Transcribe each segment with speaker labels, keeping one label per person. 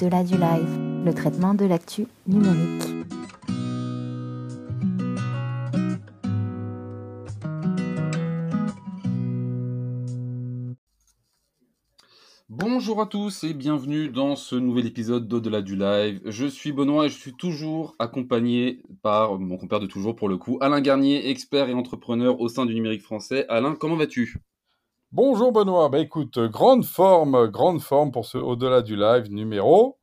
Speaker 1: Au-delà du live, le traitement de l'actu numérique.
Speaker 2: Bonjour à tous et bienvenue dans ce nouvel épisode d'Au-delà du live. Je suis Benoît et je suis toujours accompagné par mon compère de toujours pour le coup, Alain Garnier, expert et entrepreneur au sein du numérique français. Alain, comment vas-tu?
Speaker 3: Bonjour Benoît, bah écoute, grande forme, grande forme pour ce Au-delà du live numéro.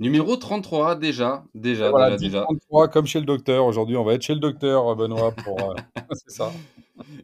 Speaker 2: Numéro 33 déjà, déjà,
Speaker 3: Voilà,
Speaker 2: déjà, déjà.
Speaker 3: 33 comme chez le docteur. Aujourd'hui, on va être chez le docteur, Benoît, pour. euh, c'est ça.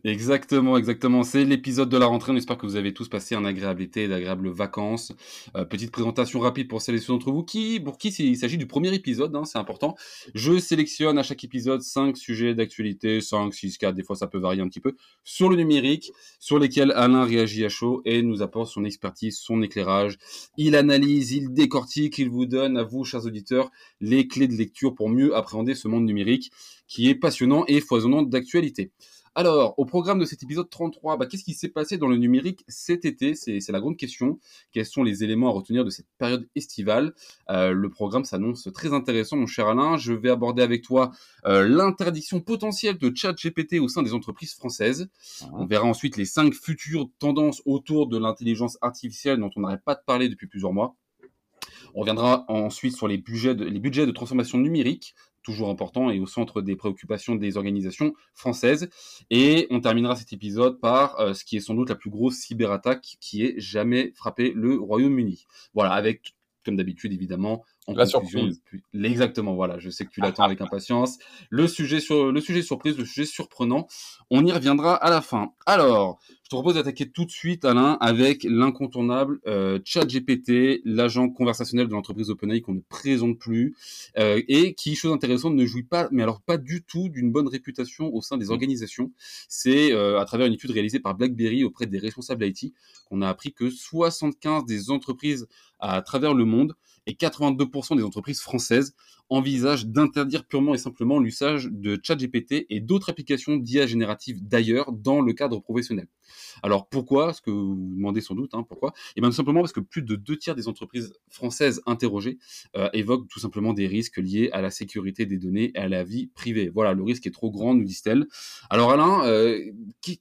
Speaker 2: Exactement, exactement. C'est l'épisode de la rentrée. On espère que vous avez tous passé un agréable été d'agréables vacances. Euh, petite présentation rapide pour celles et ceux d'entre vous qui, pour qui il s'agit du premier épisode, hein, c'est important. Je sélectionne à chaque épisode 5 sujets d'actualité, 5, 6, 4, des fois ça peut varier un petit peu, sur le numérique, sur lesquels Alain réagit à chaud et nous apporte son expertise, son éclairage. Il analyse, il décortique, il vous donne à vous, chers auditeurs, les clés de lecture pour mieux appréhender ce monde numérique qui est passionnant et foisonnant d'actualité. Alors, au programme de cet épisode 33, bah, qu'est-ce qui s'est passé dans le numérique cet été? C'est la grande question. Quels sont les éléments à retenir de cette période estivale? Euh, Le programme s'annonce très intéressant, mon cher Alain. Je vais aborder avec toi euh, l'interdiction potentielle de chat GPT au sein des entreprises françaises. On verra ensuite les cinq futures tendances autour de l'intelligence artificielle dont on n'arrête pas de parler depuis plusieurs mois. On reviendra ensuite sur les budgets de, les budgets de transformation numérique, toujours important et au centre des préoccupations des organisations françaises. Et on terminera cet épisode par euh, ce qui est sans doute la plus grosse cyberattaque qui ait jamais frappé le Royaume-Uni. Voilà, avec, comme d'habitude, évidemment, en
Speaker 3: La surprise.
Speaker 2: Exactement, voilà, je sais que tu l'attends avec impatience. Le sujet, sur, le sujet surprise, le sujet surprenant, on y reviendra à la fin. Alors, je te propose d'attaquer tout de suite, Alain, avec l'incontournable euh, ChatGPT, l'agent conversationnel de l'entreprise OpenAI qu'on ne présente plus, euh, et qui, chose intéressante, ne jouit pas, mais alors pas du tout d'une bonne réputation au sein des organisations. C'est euh, à travers une étude réalisée par BlackBerry auprès des responsables IT qu'on a appris que 75 des entreprises à travers le monde et 82% des entreprises françaises envisagent d'interdire purement et simplement l'usage de ChatGPT et d'autres applications d'IA générative d'ailleurs dans le cadre professionnel. Alors pourquoi? Ce que vous vous demandez sans doute, hein, pourquoi? Et bien tout simplement parce que plus de deux tiers des entreprises françaises interrogées euh, évoquent tout simplement des risques liés à la sécurité des données et à la vie privée. Voilà, le risque est trop grand, nous disent-elles. Alors Alain, euh,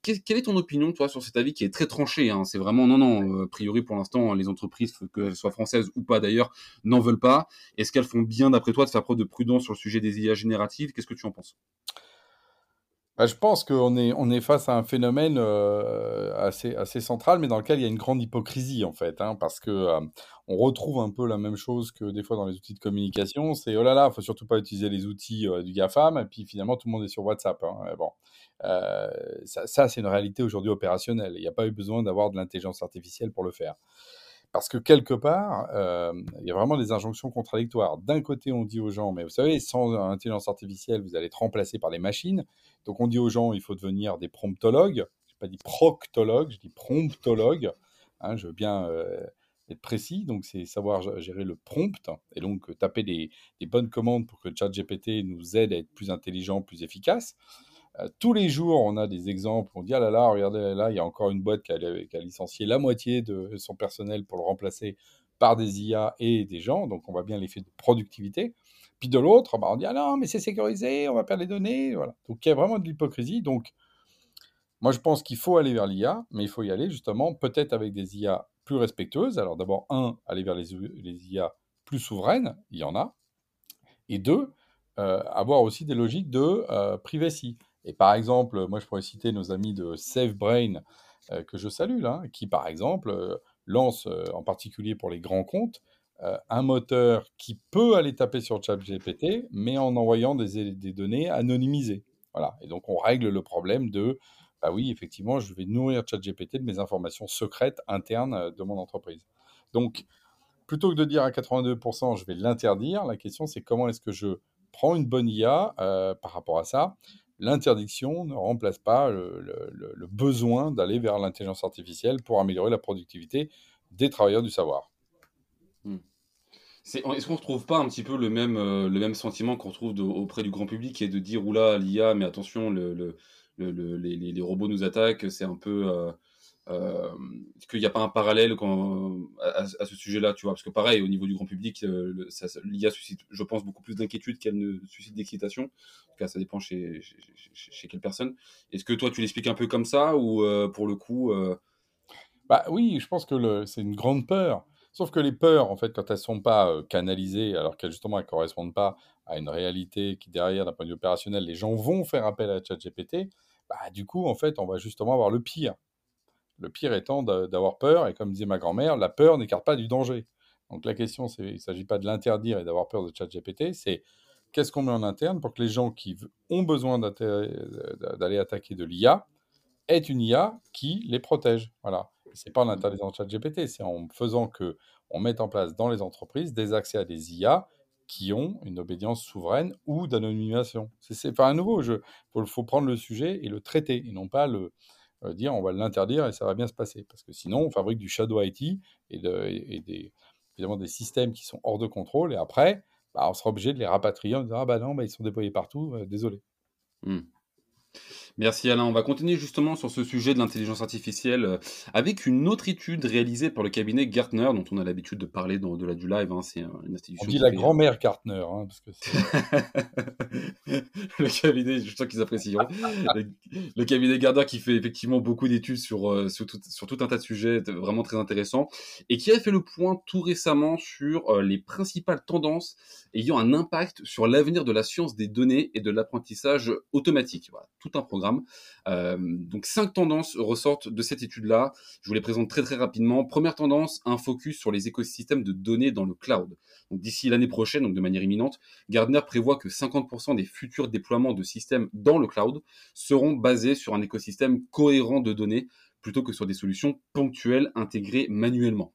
Speaker 2: quelle est ton opinion, toi, sur cet avis qui est très tranché hein? C'est vraiment non, non. euh, A priori, pour l'instant, les entreprises, qu'elles soient françaises ou pas d'ailleurs, n'en veulent pas. Est-ce qu'elles font bien, d'après toi, de faire preuve de prudence sur le sujet des IA génératives Qu'est-ce que tu en penses?
Speaker 3: Bah, je pense qu'on est, face à un phénomène euh, assez, central, mais dans lequel il y a une grande hypocrisie, en fait, hein, parce que euh, on retrouve un peu la même chose que des fois dans les outils de communication. C'est oh là là, faut surtout pas utiliser les outils euh, du GAFAM, et puis finalement tout le monde est sur WhatsApp. hein. Bon, Euh, ça, c'est une réalité aujourd'hui opérationnelle. Il n'y a pas eu besoin d'avoir de l'intelligence artificielle pour le faire. Parce que quelque part, euh, il y a vraiment des injonctions contradictoires. D'un côté, on dit aux gens, mais vous savez, sans intelligence artificielle, vous allez être remplacé par les machines. Donc on dit aux gens, il faut devenir des promptologues. Je n'ai pas dit proctologue, je dis promptologue. Hein, je veux bien euh, être précis. Donc c'est savoir gérer le prompt et donc euh, taper des, des bonnes commandes pour que ChatGPT nous aide à être plus intelligent, plus efficace. Euh, tous les jours, on a des exemples. On dit ah là là, regardez là, il y a encore une boîte qui a, licencié la moitié de son personnel pour le remplacer par des IA et des gens. Donc on voit bien l'effet de productivité. Puis de l'autre, bah, on dit ah non, mais c'est sécurisé, on va perdre les données. Voilà. Donc il y a vraiment de l'hypocrisie. Donc moi je pense qu'il faut aller vers l'IA, mais il faut y aller justement peut-être avec des IA plus respectueuses. Alors d'abord, un, aller vers les, les IA plus souveraines, il y en a. Et deux, euh, avoir aussi des logiques de euh, privacy. Et par exemple, moi je pourrais citer nos amis de SafeBrain, euh, que je salue là, qui par exemple euh, lancent, euh, en particulier pour les grands comptes, euh, un moteur qui peut aller taper sur ChatGPT, mais en envoyant des, des données anonymisées. Voilà. Et donc on règle le problème de, bah oui, effectivement, je vais nourrir ChatGPT de mes informations secrètes internes de mon entreprise. Donc, plutôt que de dire à 82%, je vais l'interdire, la question c'est comment est-ce que je prends une bonne IA par rapport à ça. L'interdiction ne remplace pas le, besoin d'aller vers l'intelligence artificielle pour améliorer la productivité des travailleurs du savoir.
Speaker 2: Hmm. Est-ce qu'on ne retrouve pas un petit peu le même, euh, le même sentiment qu'on retrouve auprès du grand public qui est de dire oula l'IA mais attention le, le, le, les, les, robots nous attaquent c'est un peu euh, Est-ce qu'il n'y a pas un parallèle quand, à, ce sujet-là, tu vois Parce que pareil, au niveau du grand public, l'IA suscite, je pense, beaucoup plus d'inquiétude qu'elle ne suscite d'excitation. En tout cas, ça dépend chez, chez, quelle personne. Est-ce que toi, tu l'expliques un peu comme ça ou pour le coup
Speaker 3: Bah oui, je pense que c'est une grande peur. Sauf que les peurs, en fait, quand elles ne sont pas canalisées, alors qu'elles justement ne correspondent pas à une réalité qui, derrière, d'un point de vue opérationnel, les gens vont faire appel à ChatGPT, bah, du coup, en fait, on va justement avoir le pire. Le pire étant d'avoir peur, et comme disait ma grand-mère, la peur n'écarte pas du danger. Donc la question, il ne s'agit pas de l'interdire et d'avoir peur de ChatGPT, c'est qu'est-ce qu'on met en interne pour que les gens qui ont besoin d'aller attaquer de l'IA aient une IA qui les protège. Voilà. C'est pas en interdisant ChatGPT, c'est en faisant que on mette en place dans les entreprises des accès à des IA qui ont une obédience souveraine ou d'anonymisation. C'est pas un nouveau jeu. Il faut, prendre le sujet et le traiter, et non pas le dire on va l'interdire et ça va bien se passer. Parce que sinon, on fabrique du shadow IT et, des, systèmes qui sont hors de contrôle, et après, bah, on sera obligé de les rapatrier en disant ah bah non, bah, ils sont déployés partout, euh, désolé.
Speaker 2: Mmh. Merci Alain. On va continuer justement sur ce sujet de l'intelligence artificielle euh, avec une autre étude réalisée par le cabinet Gartner, dont on a l'habitude de parler dans de la du live. Hein. C'est une institution.
Speaker 3: On dit la grand-mère Gartner, hein, parce que
Speaker 2: le cabinet, je sens qu'ils apprécieront. le, cabinet Gartner qui fait effectivement beaucoup d'études sur, euh, sur, tout, sur, tout, un tas de sujets vraiment très intéressants et qui a fait le point tout récemment sur euh, les principales tendances ayant un impact sur l'avenir de la science des données et de l'apprentissage automatique. Voilà, tout un programme euh, donc cinq tendances ressortent de cette étude-là. Je vous les présente très très rapidement. Première tendance, un focus sur les écosystèmes de données dans le cloud. d'ici l'année prochaine, donc de manière imminente, Gardner prévoit que 50% des futurs déploiements de systèmes dans le cloud seront basés sur un écosystème cohérent de données plutôt que sur des solutions ponctuelles intégrées manuellement.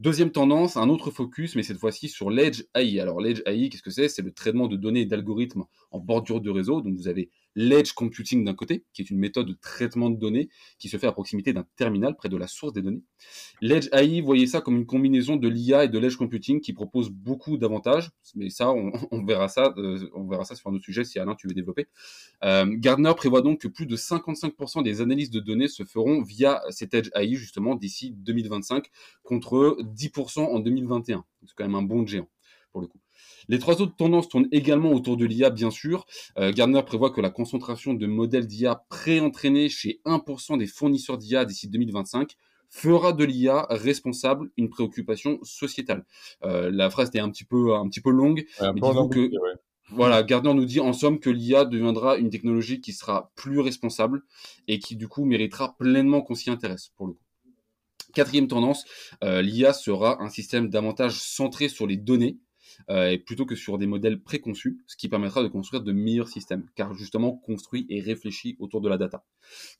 Speaker 2: Deuxième tendance, un autre focus, mais cette fois-ci sur l'Edge AI. Alors l'Edge AI, qu'est-ce que c'est? C'est le traitement de données et d'algorithmes en bordure de réseau. Donc vous avez l'edge computing d'un côté, qui est une méthode de traitement de données qui se fait à proximité d'un terminal près de la source des données. L'edge AI, voyez ça comme une combinaison de l'IA et de l'edge computing qui propose beaucoup d'avantages, mais ça, on, verra ça, euh, on verra ça sur un autre sujet si Alain tu veux développer. Euh, Gardner prévoit donc que plus de 55% des analyses de données se feront via cet edge AI justement d'ici 2025 contre 10% en 2021. C'est quand même un bon géant pour le coup. Les trois autres tendances tournent également autour de l'IA, bien sûr. Euh, Gardner prévoit que la concentration de modèles d'IA pré-entraînés chez 1% des fournisseurs d'IA d'ici 2025 fera de l'IA responsable une préoccupation sociétale. Euh, la phrase était un petit peu un petit peu longue, mais que voilà, Gardner nous dit en somme que l'IA deviendra une technologie qui sera plus responsable et qui du coup méritera pleinement qu'on s'y intéresse pour le coup. Quatrième tendance, euh, l'IA sera un système davantage centré sur les données euh, plutôt que sur des modèles préconçus, ce qui permettra de construire de meilleurs systèmes, car justement construit et réfléchi autour de la data.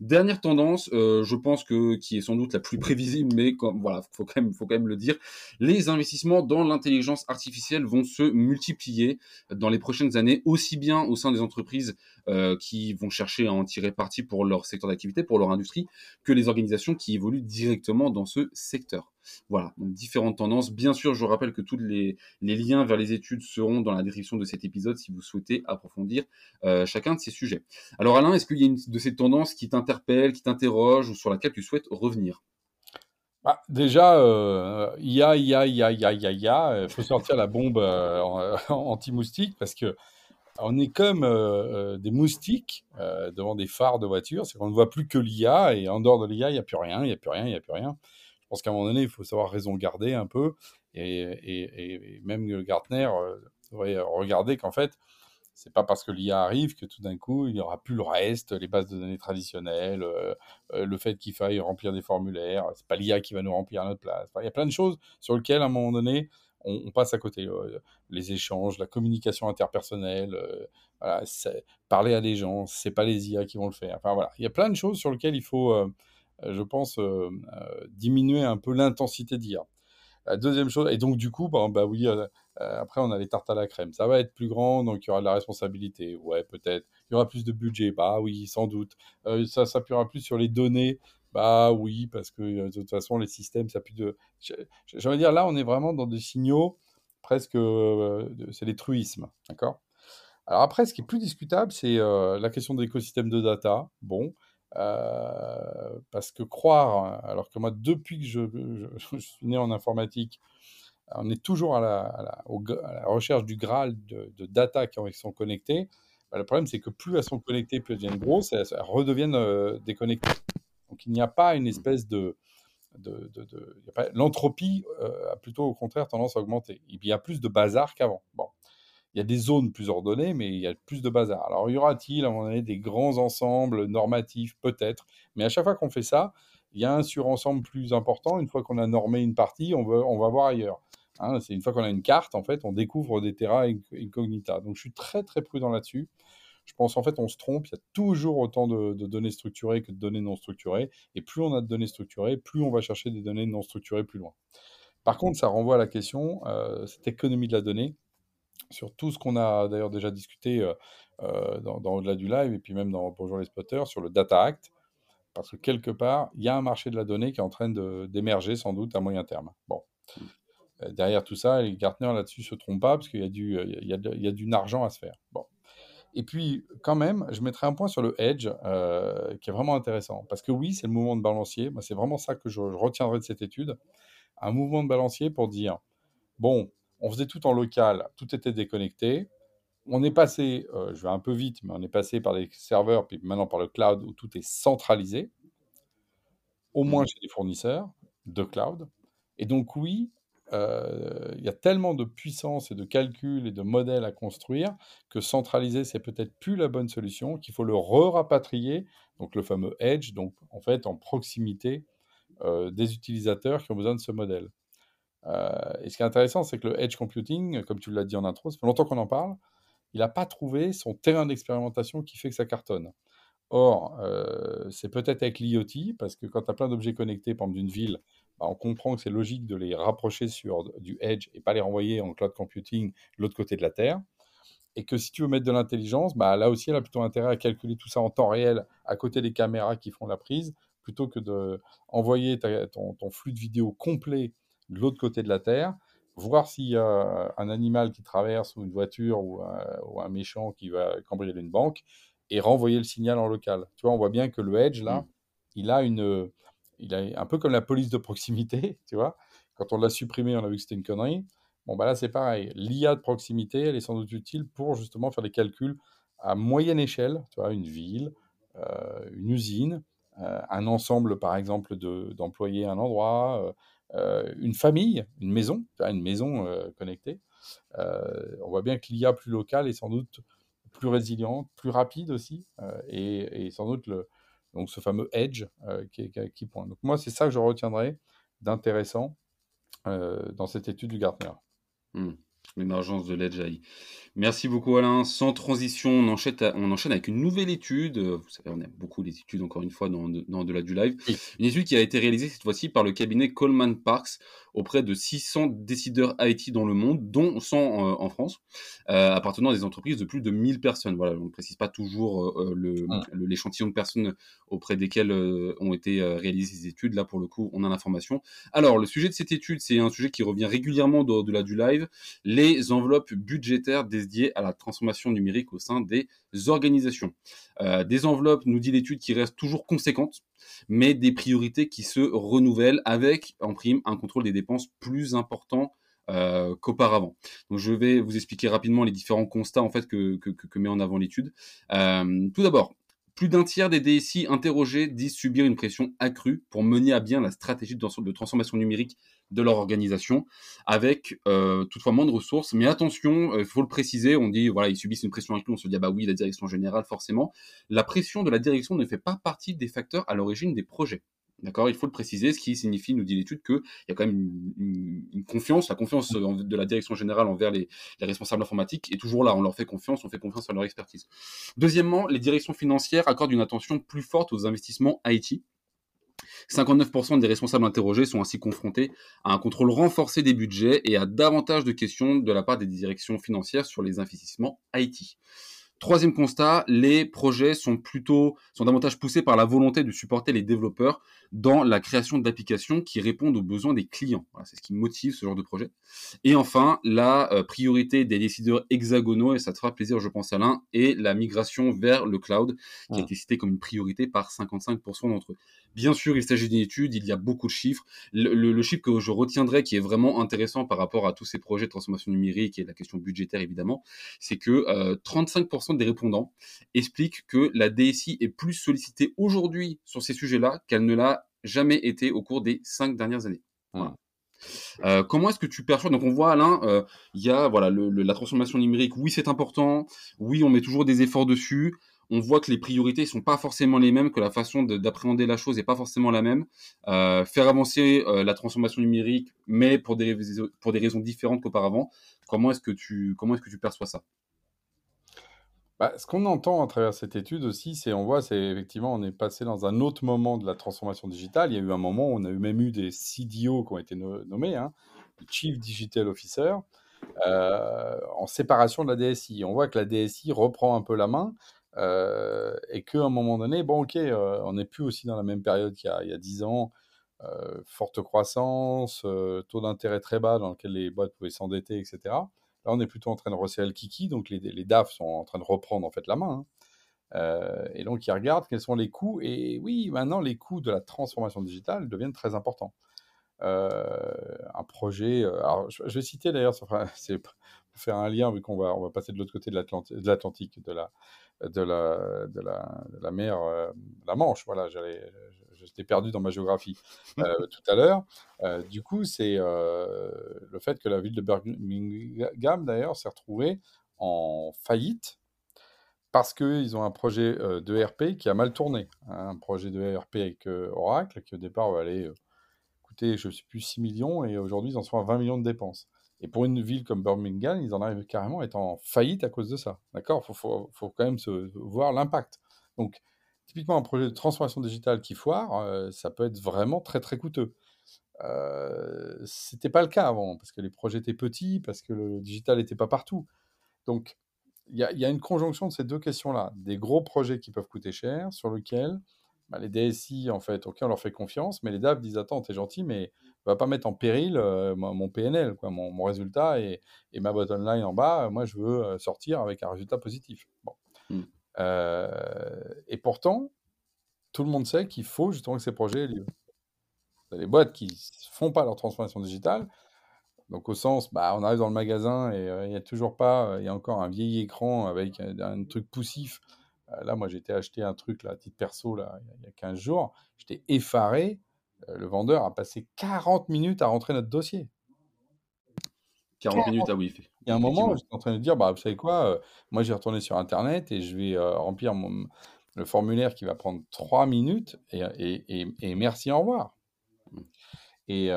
Speaker 2: Dernière tendance, euh, je pense que qui est sans doute la plus prévisible, mais comme, voilà, faut faut quand même le dire, les investissements dans l'intelligence artificielle vont se multiplier dans les prochaines années, aussi bien au sein des entreprises euh, qui vont chercher à en tirer parti pour leur secteur d'activité, pour leur industrie, que les organisations qui évoluent directement dans ce secteur. Voilà, différentes tendances. Bien sûr, je rappelle que tous les, liens vers les études seront dans la description de cet épisode si vous souhaitez approfondir euh, chacun de ces sujets. Alors Alain, est-ce qu'il y a une de ces tendances qui t'interpelle, qui t'interroge ou sur laquelle tu souhaites revenir?
Speaker 3: Bah, déjà, euh, IA, IA, IA, IA, IA, IA, il faut sortir la bombe euh, anti-moustique parce que on est comme euh, des moustiques devant des phares de voiture, c'est qu'on ne voit plus que l'IA et en dehors de l'IA, il n'y a plus rien, il n'y a plus rien, il n'y a plus rien pense qu'à un moment donné, il faut savoir raison garder un peu. Et, même Gartner euh, devrait regarder qu'en fait, c'est pas parce que l'IA arrive que tout d'un coup, il n'y aura plus le reste, les bases de données traditionnelles, euh, euh, le fait qu'il faille remplir des formulaires. C'est pas l'IA qui va nous remplir à notre place. il y a plein de choses sur lesquelles, à un moment donné, on, passe à côté. les échanges, la communication interpersonnelle, parler à des gens, c'est pas les IA qui vont le faire. Enfin voilà, il y a plein de choses sur lesquelles il faut je pense, euh, euh, diminuer un peu l'intensité d'IA. La deuxième chose, et donc du coup, bah, bah oui, euh, après on a les tartes à la crème. Ça va être plus grand, donc il y aura de la responsabilité. Ouais, peut-être. Il y aura plus de budget. Bah oui, sans doute. ça s'appuiera plus sur les données. Bah oui, parce que de toute façon, les systèmes, ça plus de. J'aimerais dire, là, on est vraiment dans des signaux presque. c'est les truismes. D'accord? Alors après, ce qui est plus discutable, c'est la question de l'écosystème de data. Bon, parce que croire, alors que moi, depuis que je, suis né en informatique, on est toujours à la, recherche du Graal de, data qui sont connectées. Bah, le problème, c'est que plus elles sont connectées, plus elles deviennent grosses, elles, redeviennent déconnectées. Donc il n'y a pas une espèce de, de, l'entropie a plutôt au contraire tendance à augmenter. Il y a plus de bazar qu'avant. Bon, il y a des zones plus ordonnées, mais il y a plus de bazar. Alors, y aura-t-il à un moment donné des grands ensembles normatifs? Peut-être. Mais à chaque fois qu'on fait ça, il y a un surensemble plus important. Une fois qu'on a normé une partie, on, veut, on va voir ailleurs. Hein, c'est une fois qu'on a une carte, en fait, on découvre des terra incognita. Donc, je suis très, très prudent là-dessus. Je pense en fait on se trompe, il y a toujours autant de, données structurées que de données non structurées, et plus on a de données structurées, plus on va chercher des données non structurées plus loin. Par contre, ça renvoie à la question, euh, cette économie de la donnée, sur tout ce qu'on a d'ailleurs déjà discuté euh, euh, dans, Au-delà du live et puis même dans Bonjour les spotters sur le Data Act, parce que quelque part, il y a un marché de la donnée qui est en train d'émerger sans doute à moyen terme. Bon. Derrière tout ça, les Gartner là-dessus se trompent pas parce qu'il y y y a du argent à se faire. Bon. Et puis, quand même, je mettrai un point sur le hedge qui est vraiment intéressant. Parce que oui, c'est le mouvement de balancier. c'est vraiment ça que je, je, retiendrai de cette étude. Un mouvement de balancier pour dire, bon, on faisait tout en local, tout était déconnecté. On est passé, euh, je vais un peu vite, mais on est passé par des serveurs, puis maintenant par le cloud où tout est centralisé, au moins mmh. chez les fournisseurs de cloud. Et donc oui, euh, il y a tellement de puissance et de calcul et de modèles à construire que centraliser, c'est peut-être plus la bonne solution, qu'il faut le re-rapatrier, donc le fameux edge, donc en fait en proximité euh, des utilisateurs qui ont besoin de ce modèle. Euh, et ce qui est intéressant, c'est que le edge computing, comme tu l'as dit en intro, ça fait longtemps qu'on en parle, il n'a pas trouvé son terrain d'expérimentation qui fait que ça cartonne. Or, euh, c'est peut-être avec l'IoT, parce que quand tu as plein d'objets connectés, par exemple d'une ville, on comprend que c'est logique de les rapprocher sur du edge et pas les renvoyer en cloud computing de l'autre côté de la Terre. Et que si tu veux mettre de l'intelligence, bah, là aussi, elle a plutôt intérêt à calculer tout ça en temps réel à côté des caméras qui font la prise, plutôt que d'envoyer ton, ton, flux de vidéo complet de l'autre côté de la Terre, voir s'il y a un animal qui traverse ou une voiture ou un, méchant qui va cambrioler une banque et renvoyer le signal en local. Tu vois, on voit bien que le Edge, là, mmh. il a une... Il a un peu comme la police de proximité, tu vois. Quand on l'a supprimé, on a vu que c'était une connerie. Bon, bah là, c'est pareil. L'IA de proximité, elle est sans doute utile pour justement faire des calculs à moyenne échelle, tu vois, une ville, euh, une usine, euh, un ensemble, par exemple, d'employés à un endroit, euh, une famille, une maison, une maison connectée. On voit bien que l'IA plus locale est sans doute plus résiliente, plus rapide aussi, et, sans doute le, donc ce fameux edge qui, qui, pointe. Donc moi, c'est ça que je retiendrai d'intéressant dans cette étude du Gartner.
Speaker 2: Hmm. L'émergence de l'edge AI. Merci beaucoup Alain. Sans transition, on enchaîne, on enchaîne avec une nouvelle étude. Vous savez, on aime beaucoup les études, encore une fois, dans, dans de la du live. Une étude qui a été réalisée cette fois-ci par le cabinet Coleman Parks auprès de 600 décideurs IT dans le monde, dont 100 euh, en France, euh, appartenant à des entreprises de plus de 1000 personnes. Voilà, on ne précise pas toujours euh, ah. l'échantillon de personnes auprès desquelles ont été réalisées ces études. Là, pour le coup, on a l'information. Alors, le sujet de cette étude, c'est un sujet qui revient régulièrement de, de la du live, les enveloppes budgétaires dédiées à la transformation numérique au sein des organisations. des enveloppes, nous dit l'étude, qui restent toujours conséquentes mais des priorités qui se renouvellent avec en prime un contrôle des dépenses plus important euh, qu'auparavant. Je vais vous expliquer rapidement les différents constats en fait que, que, met en avant l'étude. Euh, tout d'abord, plus d'un tiers des DSI interrogés disent subir une pression accrue pour mener à bien la stratégie de transformation numérique de leur organisation, avec euh, toutefois moins de ressources. Mais attention, il faut le préciser, on dit, voilà, ils subissent une pression accrue, on se dit, ah bah oui, la direction générale, forcément. La pression de la direction ne fait pas partie des facteurs à l'origine des projets. D'accord Il faut le préciser, ce qui signifie, nous dit l'étude, qu'il y a quand même une, confiance, la confiance de la direction générale envers les, responsables informatiques est toujours là. On leur fait confiance, on fait confiance à leur expertise. Deuxièmement, les directions financières accordent une attention plus forte aux investissements IT. 59% des responsables interrogés sont ainsi confrontés à un contrôle renforcé des budgets et à davantage de questions de la part des directions financières sur les investissements IT. Troisième constat, les projets sont plutôt, sont davantage poussés par la volonté de supporter les développeurs dans la création d'applications qui répondent aux besoins des clients. c'est ce qui motive ce genre de projet. Et enfin, la euh, priorité des décideurs hexagonaux, et ça te fera plaisir, je pense, Alain, est la migration vers le cloud, qui a été citée comme une priorité par 55% d'entre eux. Bien sûr, il s'agit d'une étude, il y a beaucoup de chiffres. Le, chiffre que je retiendrai, qui est vraiment intéressant par rapport à tous ces projets de transformation numérique et la question budgétaire évidemment, c'est que 35% des répondants expliquent que la DSI est plus sollicitée aujourd'hui sur ces sujets-là qu'elle ne l'a jamais été au cours des cinq dernières années. Euh, comment est-ce que tu perçois Donc on voit Alain, euh, il y a voilà la transformation numérique. Oui, c'est important. Oui, on met toujours des efforts dessus on voit que les priorités sont pas forcément les mêmes, que la façon d'appréhender la chose n'est pas forcément la même. Euh, faire avancer la transformation numérique, mais pour des, pour des raisons différentes qu'auparavant. Comment est-ce que tu comment est-ce que tu perçois ça?
Speaker 3: Bah, ce qu'on entend à travers cette étude aussi, c'est on voit, c'est effectivement, on est passé dans un autre moment de la transformation digitale. Il y a eu un moment où on a eu même eu des CDO qui ont été nommés, hein, Chief Digital Officer, euh, en séparation de la DSI. On voit que la DSI reprend un peu la main. Euh, et qu'à un moment donné, bon, ok, euh, on n'est plus aussi dans la même période qu'il y a, 10 ans, euh, forte croissance, taux d'intérêt très bas dans lequel les boîtes pouvaient s'endetter, etc. Là, on est plutôt en train de resserrer le kiki, donc les, les DAF sont en train de reprendre en fait la main. Hein. et donc, ils regardent quels sont les coûts. Et oui, maintenant, les coûts de la transformation digitale deviennent très importants. un projet, alors je, vais citer d'ailleurs, c'est pour faire un lien, vu qu'on va, on va passer de l'autre côté de l'Atlantique, de la, de la, de la, de la mer, euh, la Manche. Voilà, j'étais perdu dans ma géographie euh, tout à l'heure. Euh, du coup, c'est le fait que la ville de Birmingham, d'ailleurs, s'est retrouvée en faillite parce qu'ils ont un projet d'ERP qui a mal tourné. Hein, un projet de ERP avec Oracle qui au départ va aller coûter, je ne sais plus, 6 millions et aujourd'hui ils en sont à 20 millions de dépenses. Et pour une ville comme Birmingham, ils en arrivent carrément à être en faillite à cause de ça. D'accord? Il faut, quand même se, voir l'impact. Donc, typiquement, un projet de transformation digitale qui foire, euh, ça peut être vraiment très, très coûteux. Euh, Ce n'était pas le cas avant, parce que les projets étaient petits, parce que le digital n'était pas partout. Donc, il y, a une conjonction de ces deux questions-là. Des gros projets qui peuvent coûter cher, sur lesquels bah, les DSI, en fait, ok, on leur fait confiance, mais les DAF disent Attends, t'es gentil, mais va pas mettre en péril euh, mon PNL, quoi, mon, résultat et, ma bottom line en bas. Moi, je veux euh, sortir avec un résultat positif. Mmh. Euh, et pourtant, tout le monde sait qu'il faut justement que ces projets aient lieu. Les boîtes qui ne font pas leur transformation digitale, donc au sens, bah, on arrive dans le magasin et il n'y a toujours pas, il y a encore un vieil écran avec un, truc poussif. là, moi, été acheter un truc, là, titre perso, là, il y a 15 jours. J'étais effaré euh, le vendeur a passé 40 minutes à rentrer notre dossier.
Speaker 2: 40 minutes, ah oui.
Speaker 3: Il y a un moment, j'étais en train de dire, bah, vous savez quoi, euh, moi j'ai retourné sur Internet et je vais euh, remplir le formulaire qui va prendre 3 minutes et, merci, au revoir. Mmh. Et,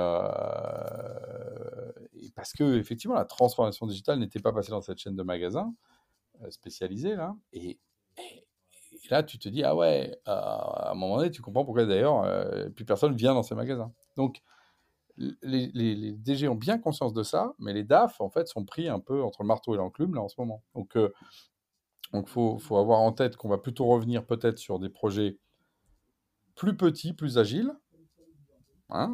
Speaker 3: parce que effectivement, la transformation digitale n'était pas passée dans cette chaîne de magasins spécialisée là, et, là, tu te dis, ah ouais, euh, à un moment donné, tu comprends pourquoi d'ailleurs, euh, plus personne vient dans ces magasins. Donc, les, DG ont bien conscience de ça, mais les DAF, en fait, sont pris un peu entre le marteau et l'enclume, là, en ce moment. Donc, il euh, faut, faut, avoir en tête qu'on va plutôt revenir peut-être sur des projets plus petits, plus agiles, hein,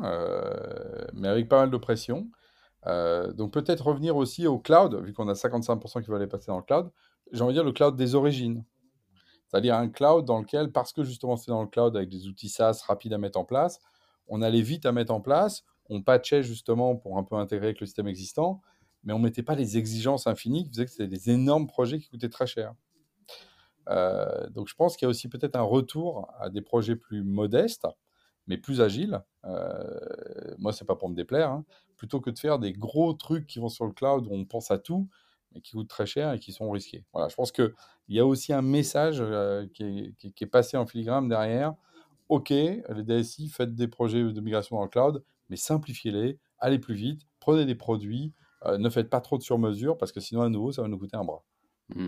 Speaker 3: mais avec pas mal de pression. donc, peut-être revenir aussi au cloud, vu qu'on a 55% qui veulent aller passer dans le cloud. J'ai envie de dire le cloud des origines. C'est-à-dire un cloud dans lequel, parce que justement c'est dans le cloud avec des outils SaaS rapides à mettre en place, on allait vite à mettre en place, on patchait justement pour un peu intégrer avec le système existant, mais on ne mettait pas les exigences infinies qui faisaient que c'était des énormes projets qui coûtaient très cher. Euh, donc je pense qu'il y a aussi peut-être un retour à des projets plus modestes, mais plus agiles. Euh, moi, c'est pas pour me déplaire, hein. plutôt que de faire des gros trucs qui vont sur le cloud où on pense à tout, mais qui coûtent très cher et qui sont risqués. Voilà, je pense qu'il y a aussi un message euh, qui, est, passé en filigrane derrière. OK, les DSI, faites des projets de migration dans le cloud, mais simplifiez-les, allez plus vite, prenez des produits, euh, ne faites pas trop de sur-mesure parce que sinon, à nouveau, ça va nous coûter un bras. Mmh.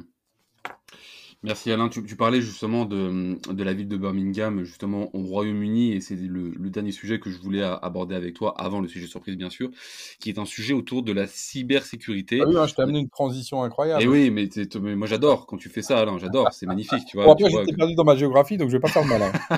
Speaker 2: Merci Alain. Tu, parlais justement de, la ville de Birmingham, justement au Royaume-Uni, et c'est le, dernier sujet que je voulais aborder avec toi, avant le sujet surprise bien sûr, qui est un sujet autour de la cybersécurité.
Speaker 3: Ah oui, hein, je t'ai amené une transition incroyable.
Speaker 2: Et oui, mais, moi j'adore quand tu fais ça, Alain, j'adore, c'est magnifique. Tu vois,
Speaker 3: après, j'étais perdu dans ma géographie, donc je vais pas faire le malin.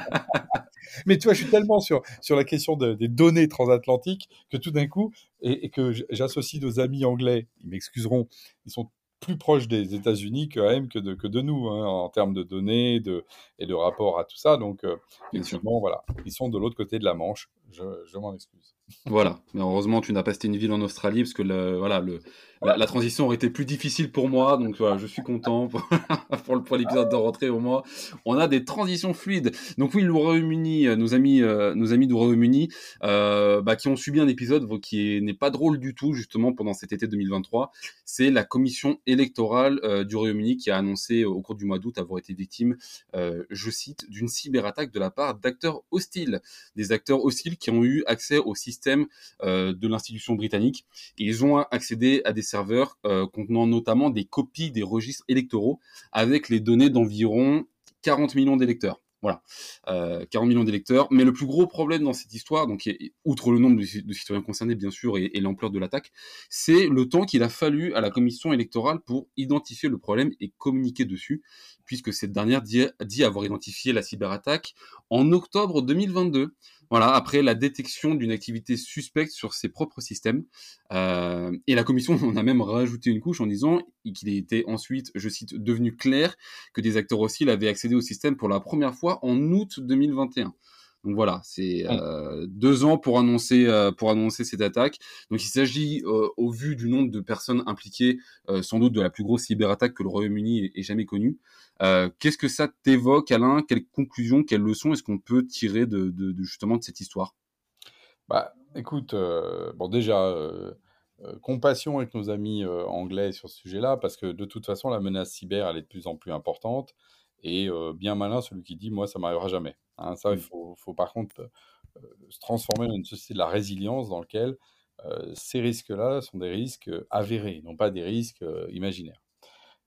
Speaker 3: Mais tu vois, je suis tellement sur, sur la question des données transatlantiques que tout d'un coup, et, et que j'associe nos amis anglais, ils m'excuseront, ils sont plus proche des États-Unis quand même que de, que de nous hein, en termes de données de, et de rapport à tout ça. Donc, euh, effectivement, voilà, ils sont de l'autre côté de la Manche. Je, m'en excuse.
Speaker 2: Voilà, mais heureusement, tu n'as pas cité une ville en Australie parce que le, voilà, le, la, transition aurait été plus difficile pour moi, donc je suis content pour, pour, l'épisode de rentrée au moins. On a des transitions fluides. Donc oui, le Royaume-Uni, euh, nos amis, euh, nos amis du Royaume-Uni, euh, bah, qui ont subi un épisode qui n'est pas drôle du tout justement pendant cet été 2023, c'est la commission électorale du Royaume-Uni qui a annoncé au cours du mois d'août avoir été victime, je cite, d'une cyberattaque de la part d'acteurs hostiles, des acteurs hostiles qui ont eu accès au système de l'institution britannique. Ils ont accédé à des serveurs euh, contenant notamment des copies des registres électoraux avec les données d'environ 40 millions d'électeurs. Voilà, 40 euh, millions d'électeurs. Mais le plus gros problème dans cette histoire, donc outre le nombre de, citoyens concernés bien sûr et, l'ampleur de l'attaque, c'est le temps qu'il a fallu à la commission électorale pour identifier le problème et communiquer dessus, puisque cette dernière dit avoir identifié la cyberattaque en octobre 2022. Voilà, après la détection d'une activité suspecte sur ses propres systèmes. Euh, et la commission en a même rajouté une couche en disant qu'il était ensuite, je cite, devenu clair que des acteurs hostiles avaient accédé au système pour la première fois en août 2021. Donc voilà, c'est euh, deux ans pour annoncer euh, pour annoncer cette attaque. Donc il s'agit, euh, au vu du nombre de personnes impliquées, sans doute de la plus grosse cyberattaque que le Royaume-Uni ait, jamais connue. Qu'est-ce que ça t'évoque, Alain? Quelles conclusions, quelles leçons est-ce qu'on peut tirer de, justement de cette histoire?
Speaker 3: Bah, écoute, bon déjà. compassion avec nos amis anglais sur ce sujet-là, parce que de toute façon, la menace cyber, elle est de plus en plus importante. Et bien malin celui qui dit, moi, ça m'arrivera jamais. Hein. ça, il mmh. faut, par contre se transformer dans une société de la résilience dans laquelle ces risques-là sont des risques avérés, non pas des risques imaginaires.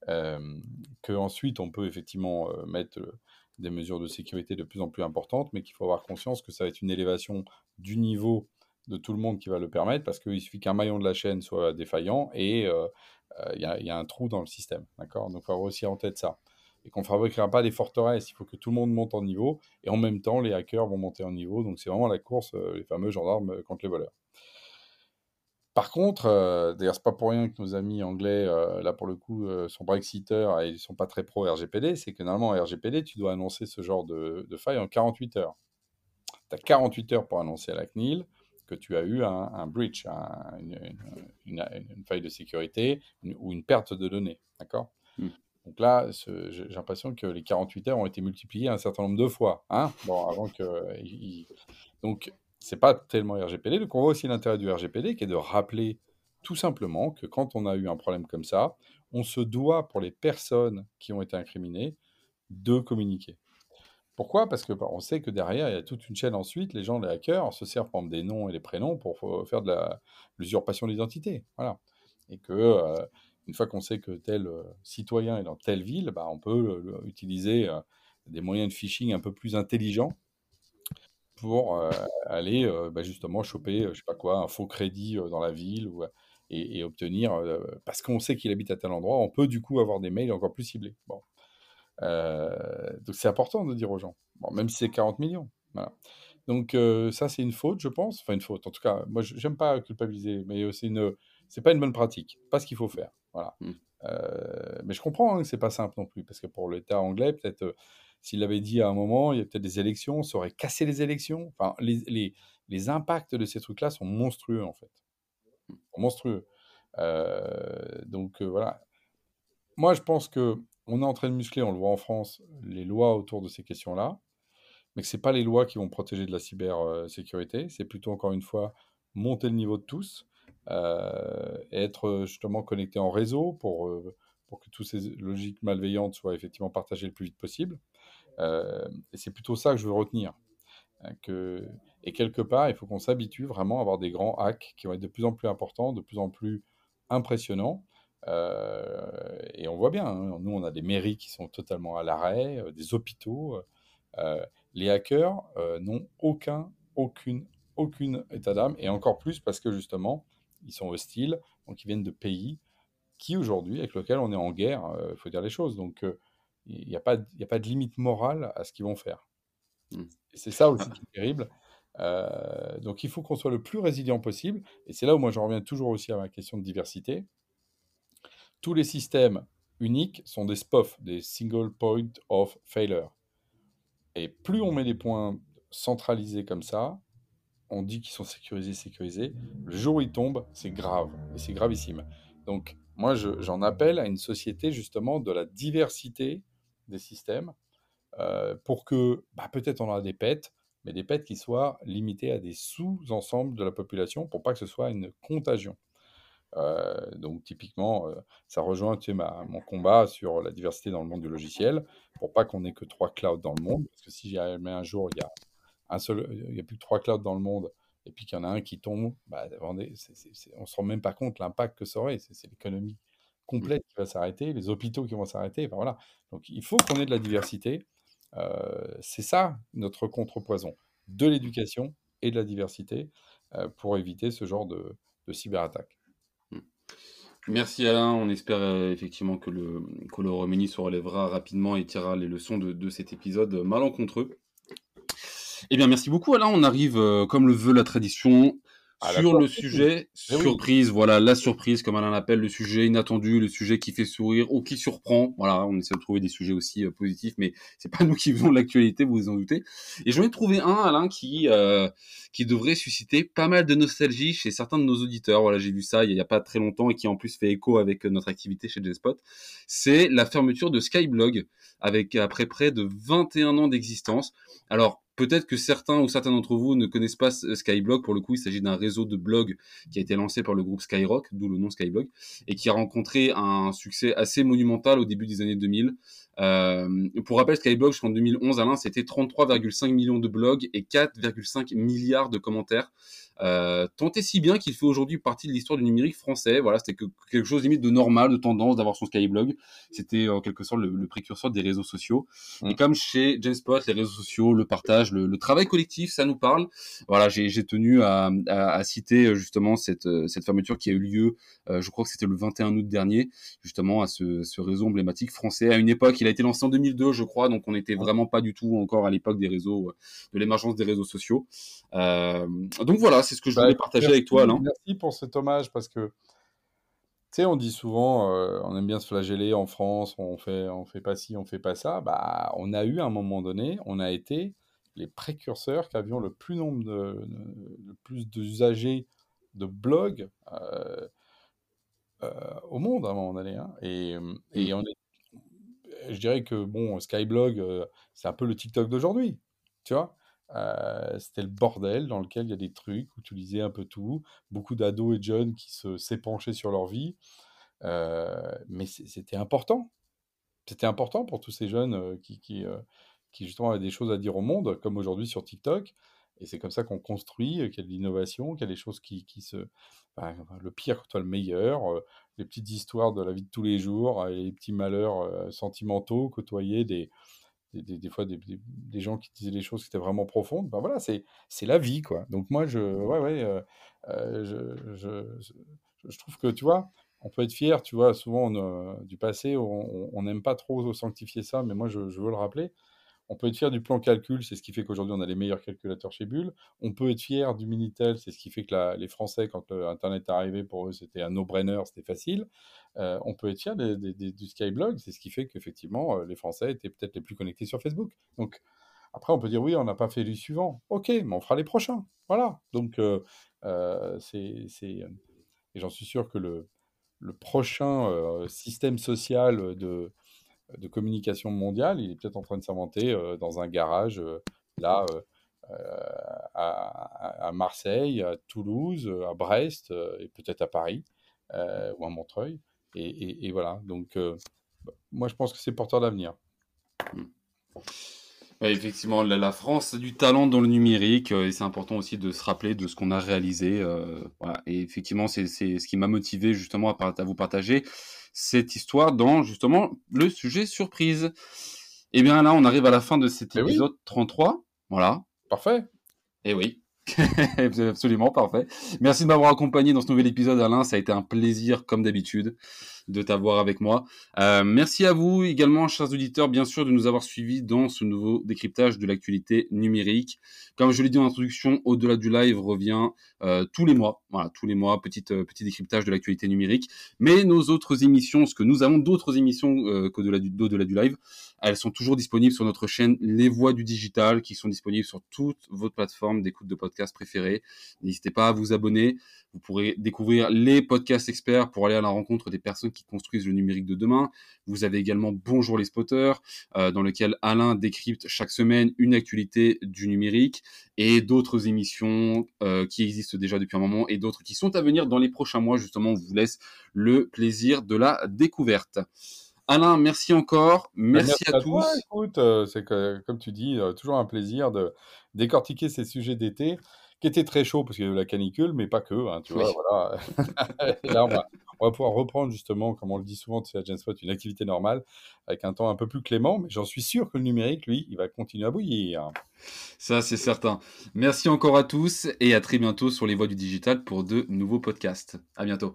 Speaker 3: que ensuite on peut effectivement mettre des mesures de sécurité de plus en plus importantes, mais qu'il faut avoir conscience que ça va être une élévation du niveau de tout le monde qui va le permettre, parce qu'il suffit qu'un maillon de la chaîne soit défaillant et il y, y, a un trou dans le système. D'accord? Donc il faut avoir aussi en tête ça et qu'on ne fabriquera pas des forteresses. Il faut que tout le monde monte en niveau et en même temps, les hackers vont monter en niveau. Donc, c'est vraiment la course, euh, les fameux gendarmes euh, contre les voleurs. Par contre, euh, d'ailleurs, c'est pas pour rien que nos amis anglais, là pour le coup, sont brexiteurs et ils sont pas très pro RGPD, c'est que normalement, en RGPD, tu dois annoncer ce genre de, faille en 48 heures. Tu as 48 heures pour annoncer à la CNIL que tu as eu un, breach, une, faille de sécurité ou une perte de données. D'accord? Mmh. Donc là, j'ai l'impression que les 48 heures ont été multipliées un certain nombre de fois. Hein bon, avant que. Donc, c'est pas tellement RGPD. Donc, on voit aussi l'intérêt du RGPD qui est de rappeler tout simplement que quand on a eu un problème comme ça, on se doit, pour les personnes qui ont été incriminées, de communiquer. Pourquoi? Parce que bah, on sait que derrière, il y a toute une chaîne ensuite. Les gens, les hackers, se servent par des noms et des prénoms pour faire de l'usurpation d'identité. Voilà. Et que. Euh, une fois qu'on sait que tel euh, citoyen est dans telle ville, bah, on peut euh, utiliser euh, des moyens de phishing un peu plus intelligents pour aller bah, justement choper, je sais pas quoi, un faux crédit dans la ville et, obtenir, parce qu'on sait qu'il habite à tel endroit, on peut du coup avoir des mails encore plus ciblés. Bon. donc c'est important de dire aux gens, bon, même si c'est 40 millions. Donc ça c'est une faute, je pense. Enfin une faute. En tout cas, moi j'aime pas culpabiliser, mais c'est une, c'est pas une bonne pratique, pas ce qu'il faut faire. Voilà. Mmh. Euh, mais je comprends hein, que c'est pas simple non plus, parce que pour l'État anglais, peut-être euh, s'il avait dit à un moment, il y a peut-être des élections, ça aurait cassé les élections. Enfin, les, les, les impacts de ces trucs-là sont monstrueux en fait, monstrueux. Euh, donc voilà. Moi, je pense que on est en train de muscler, on le voit en France, les lois autour de ces questions-là, mais que c'est pas les lois qui vont protéger de la cybersécurité. C'est plutôt encore une fois monter le niveau de tous. Euh, être justement connecté en réseau pour, euh, pour que toutes ces logiques malveillantes soient effectivement partagées le plus vite possible. Euh, et c'est plutôt ça que je veux retenir. Hein, que, et quelque part, il faut qu'on s'habitue vraiment à avoir des grands hacks qui vont être de plus en plus importants, de plus en plus impressionnants. et on voit bien, hein, nous on a des mairies qui sont totalement à l'arrêt, des hôpitaux. les hackers n'ont aucun, aucune, aucune état d'âme, et encore plus parce que justement, ils sont hostiles, donc ils viennent de pays qui aujourd'hui, avec lesquels on est en guerre, il euh, faut dire les choses. Donc euh, il n'y a, pas, a pas de limite morale à ce qu'ils vont faire. Mmh. C'est ça aussi qui est terrible. Euh, donc il faut qu'on soit le plus résilient possible. Et c'est là où moi je reviens toujours aussi à ma question de diversité. Tous les systèmes uniques sont des SPOF, des Single Point of Failure. Et plus on met des points centralisés comme ça, on dit qu'ils sont sécurisés, sécurisés. Le jour où ils tombent, c'est grave, et c'est gravissime. Donc moi j'en appelle à une société justement de la diversité des systèmes euh, pour que bah, peut-être on aura des pets, mais des pets qui soient limités à des sous-ensembles de la population pour pas que ce soit une contagion. Euh, donc typiquement, euh, ça rejoint mon combat sur la diversité dans le monde du logiciel, pour pas qu'on ait que trois clouds dans le monde, parce que si jamais un jour il y a un seul, il y a plus que trois clouds dans le monde, et puis qu'il y en a un qui tombe, bah, on ne se rend même pas compte l'impact que ça aurait. C'est l'économie complète qui va s'arrêter, les hôpitaux qui vont s'arrêter. Voilà. Donc il faut qu'on ait de la diversité. Euh, c'est ça notre contrepoison, de l'éducation et de la diversité euh, pour éviter ce genre de, cyberattaque.
Speaker 2: Mmh. Merci Alain, on espère euh, effectivement que le, que le se relèvera rapidement et tirera les leçons de, cet épisode malencontreux. Eh bien, merci beaucoup Alain, on arrive, comme le veut la tradition, sur le sujet eh surprise, voilà la surprise comme Alain l'appelle, le sujet inattendu, le sujet qui fait sourire ou qui surprend. Voilà, on essaie de trouver des sujets aussi euh, positifs, mais c'est pas nous qui faisons l'actualité, vous vous en doutez. Et j'en ai trouvé un, Alain, qui euh, qui devrait susciter pas mal de nostalgie chez certains de nos auditeurs. Voilà, j'ai vu ça il y a pas très longtemps et qui en plus fait écho avec notre activité chez J-Spot. C'est la fermeture de Skyblog avec après près de 21 ans d'existence. Alors Peut-être que certains ou certains d'entre vous ne connaissent pas Skyblog. Pour le coup, il s'agit d'un réseau de blogs qui a été lancé par le groupe Skyrock, d'où le nom Skyblog, et qui a rencontré un succès assez monumental au début des années 2000. Euh, pour rappel, Skyblog jusqu'en 2011, Alain, c'était 33,5 millions de blogs et 4,5 milliards de commentaires. Euh, tant et si bien qu'il fait aujourd'hui partie de l'histoire du numérique français. Voilà, c'était quelque chose limite de normal, de tendance d'avoir son Skyblog. C'était en quelque sorte le, précurseur des réseaux sociaux. Mm. Et comme chez Genspot, les réseaux sociaux, le partage, le, travail collectif, ça nous parle. Voilà, j'ai tenu à, à, citer euh, justement cette, euh, cette fermeture qui a eu lieu, euh, je crois que c'était le 21 août dernier, justement à ce, ce réseau emblématique français. À une époque, il a été lancé en 2002, je crois, donc on n'était vraiment pas du tout encore à l'époque des réseaux, de l'émergence des réseaux sociaux. Euh, donc voilà, c'est ce que je voulais bah, partager avec toi, Alain.
Speaker 3: Merci pour cet hommage parce que, tu sais, on dit souvent, euh, on aime bien se flageller en France, on fait, on fait pas ci, on fait pas ça. Bah, on a eu à un moment donné, on a été les précurseurs qui avions le plus nombre de, le plus d'usagers de blogs euh, euh, au monde à un moment donné. Hein. Et, et mm. on est, je dirais que bon, Skyblog, c'est un peu le TikTok d'aujourd'hui, tu vois. Euh, c'était le bordel dans lequel il y a des trucs où tu lisais un peu tout, beaucoup d'ados et de jeunes qui se s'épanchaient sur leur vie. Euh, mais c'était important. C'était important pour tous ces jeunes euh, qui, qui, qui, justement avaient des choses à dire au monde, comme aujourd'hui sur TikTok. Et c'est comme ça qu'on construit, qu'il y a de l'innovation, qu'il y a des choses qui, qui se... le pire contre le meilleur, les petites histoires de la vie de tous les jours, les petits malheurs sentimentaux, côtoyer des, des, fois des, des, gens qui disaient des choses qui étaient vraiment profondes. Ben voilà, c'est la vie, quoi. Donc moi, je, ouais, ouais, euh, euh, je, je, je, trouve que, tu vois, on peut être fier, tu vois, souvent du passé, on n'aime pas trop sanctifier ça, mais moi, je, veux le rappeler. On peut être fier du plan calcul, c'est ce qui fait qu'aujourd'hui on a les meilleurs calculateurs chez Bull. On peut être fier du Minitel, c'est ce qui fait que les Français, quand Internet est arrivé, pour eux c'était un no-brainer, c'était facile. Euh, on peut être fier du Skyblog, c'est ce qui fait qu'effectivement euh, les Français étaient peut-être les plus connectés sur Facebook. Donc après on peut dire oui, on n'a pas fait les suivants. Ok, mais on fera les prochains. Voilà. Donc euh, c'est et j'en suis sûr que le, le prochain système social de de communication mondiale, il est peut-être en train de s'inventer euh, dans un garage, euh, là, euh, à, Marseille, à Toulouse, à Brest, et peut-être à Paris, ou à Montreuil. Et, voilà, donc moi je pense que c'est porteur d'avenir.
Speaker 2: Hmm. effectivement, la, France a du talent dans le numérique et c'est important aussi de se rappeler de ce qu'on a réalisé. Et effectivement, c'est ce qui m'a motivé justement à, à, vous partager cette histoire dans justement le sujet surprise. Et eh bien là, on arrive à la fin de cet eh épisode 33. Voilà.
Speaker 3: Parfait.
Speaker 2: Et eh oui. absolument parfait. Merci de m'avoir accompagné dans ce nouvel épisode, Alain. Ça a été un plaisir, comme d'habitude. De t'avoir avec moi. Euh, merci à vous également, chers auditeurs, bien sûr, de nous avoir suivis dans ce nouveau décryptage de l'actualité numérique. Comme je l'ai dit en introduction, au-delà du live revient euh, tous les mois. Voilà, tous les mois, euh, petit décryptage de l'actualité numérique. Mais nos autres émissions, ce que nous avons d'autres émissions qu'au-delà du, au-delà du live, elles sont toujours disponibles sur notre chaîne Les Voix du Digital, qui sont disponibles sur toutes vos plateformes d'écoute de podcasts préférées. N'hésitez pas à vous abonner. Vous pourrez découvrir les podcasts experts pour aller à la rencontre des personnes qui construisent le numérique de demain. Vous avez également Bonjour les spotters, euh, dans lequel Alain décrypte chaque semaine une actualité du numérique et d'autres émissions euh, qui existent déjà depuis un moment et d'autres qui sont à venir dans les prochains mois. Justement, on vous laisse le plaisir de la découverte. Alain, merci encore.
Speaker 3: Bah,
Speaker 2: Merci, à, tous.
Speaker 3: écoute, euh, c'est que, comme tu dis, euh, toujours un plaisir de décortiquer ces sujets d'été qui étaient très chauds parce qu'il y a eu la canicule, mais pas que. hein, tu vois, voilà. Là, on va, on va pouvoir reprendre justement, comme on le dit souvent, tu sais, à Genspot, une activité normale avec un temps un peu plus clément. Mais j'en suis sûr que le numérique, lui, il va continuer à bouillir.
Speaker 2: Ça, c'est certain. Merci encore à tous et à très bientôt sur les voies du digital pour de nouveaux podcasts. À bientôt.